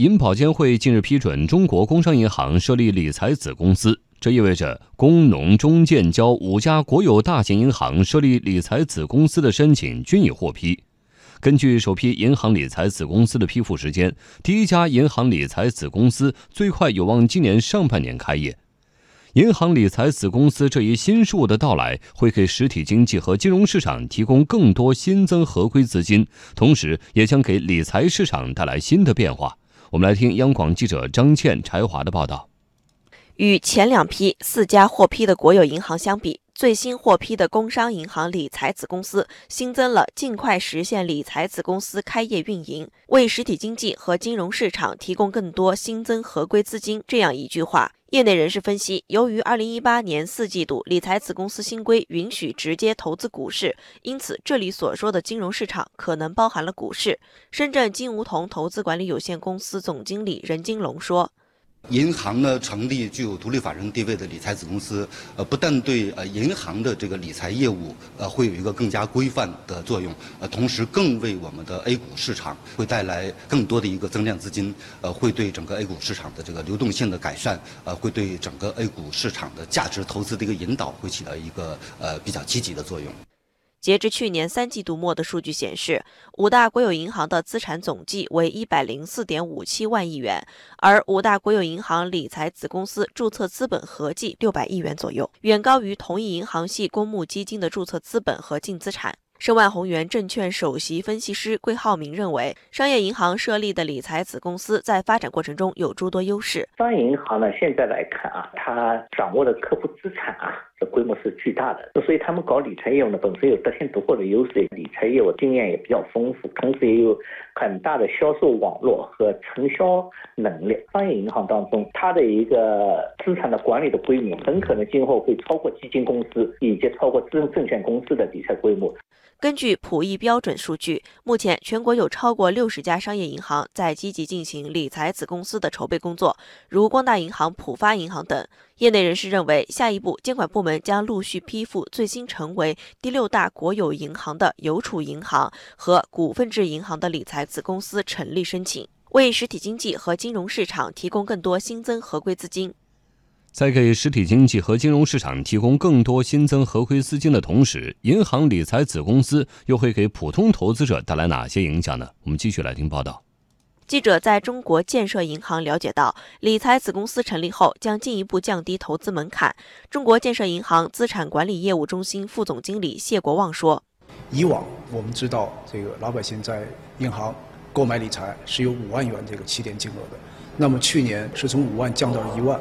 银保监会近日批准中国工商银行设立理财子公司，这意味着工农中建交五家国有大型银行设立理财子公司的申请均已获批。根据首批银行理财子公司的批复时间，第一家银行理财子公司最快有望今年上半年开业。银行理财子公司这一新事物的到来，会给实体经济和金融市场提供更多新增合规资金，同时也将给理财市场带来新的变化。我们来听央广记者张倩、柴华的报道。与前两批四家获批的国有银行相比，最新获批的工商银行理财子公司新增了尽快实现理财子公司开业运营，为实体经济和金融市场提供更多新增合规资金这样一句话。业内人士分析，由于二零一八年四季度理财子公司新规允许直接投资股市，因此这里所说的金融市场可能包含了股市。深圳金梧桐投资管理有限公司总经理任金龙说。银行呢成立具有独立法人地位的理财子公司，呃，不但对呃银行的这个理财业务呃会有一个更加规范的作用，呃，同时更为我们的 A 股市场会带来更多的一个增量资金，呃，会对整个 A 股市场的这个流动性的改善，呃，会对整个 A 股市场的价值投资的一个引导会起到一个呃比较积极的作用。截至去年三季度末的数据显示，五大国有银行的资产总计为一百零四点五七万亿元，而五大国有银行理财子公司注册资本合计六百亿元左右，远高于同一银行系公募基金的注册资本和净资产。申万宏源证券首席分析师桂浩明认为，商业银行设立的理财子公司在发展过程中有诸多优势。商业银行呢，现在来看啊，它掌握的客户资产啊。这规模是巨大的，所以他们搞理财业务呢，本身有得天独厚的优势，理财业务经验也比较丰富，同时也有很大的销售网络和承销能力。商业银行当中，它的一个资产的管理的规模，很可能今后会超过基金公司以及超过资证券公司的理财规模。根据普益标准数据，目前全国有超过六十家商业银行在积极进行理财子公司的筹备工作，如光大银行、浦发银行等。业内人士认为，下一步监管部门将陆续批复最新成为第六大国有银行的邮储银行和股份制银行的理财子公司成立申请，为实体经济和金融市场提供更多新增合规资金。在给实体经济和金融市场提供更多新增合规资金的同时，银行理财子公司又会给普通投资者带来哪些影响呢？我们继续来听报道。记者在中国建设银行了解到，理财子公司成立后将进一步降低投资门槛。中国建设银行资产管理业务中心副总经理谢国旺说：“以往我们知道，这个老百姓在银行购买理财是有五万元这个起点金额的。”那么去年是从五万降到一万，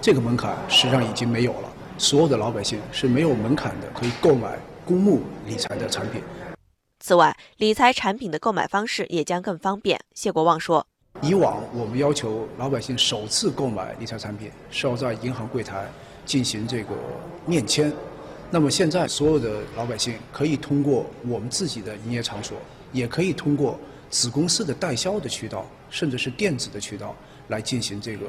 这个门槛实际上已经没有了，所有的老百姓是没有门槛的，可以购买公募理财的产品。此外，理财产品的购买方式也将更方便。谢国旺说：“以往我们要求老百姓首次购买理财产品是要在银行柜台进行这个面签，那么现在所有的老百姓可以通过我们自己的营业场所，也可以通过子公司的代销的渠道，甚至是电子的渠道。”来进行这个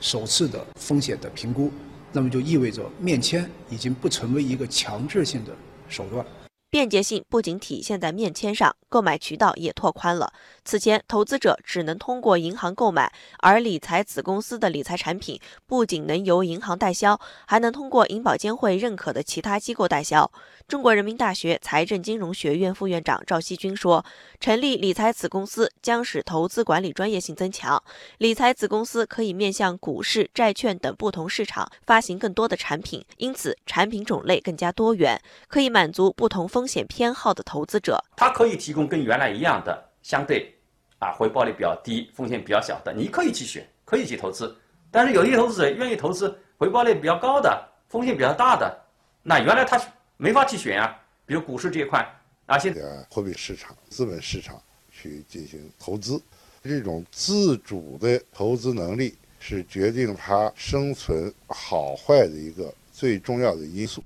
首次的风险的评估，那么就意味着面签已经不成为一个强制性的手段。便捷性不仅体现在面签上，购买渠道也拓宽了。此前，投资者只能通过银行购买，而理财子公司的理财产品不仅能由银行代销，还能通过银保监会认可的其他机构代销。中国人民大学财政金融学院副院长赵锡军说：“成立理财子公司将使投资管理专业性增强，理财子公司可以面向股市、债券等不同市场发行更多的产品，因此产品种类更加多元，可以满足不同风。”风险偏好的投资者，它可以提供跟原来一样的相对啊回报率比较低、风险比较小的，你可以去选，可以去投资。但是有些投资者愿意投资回报率比较高的、风险比较大的，那原来他没法去选啊。比如股市这一块，啊，现在货币市场、资本市场去进行投资，这种自主的投资能力是决定它生存好坏的一个最重要的因素。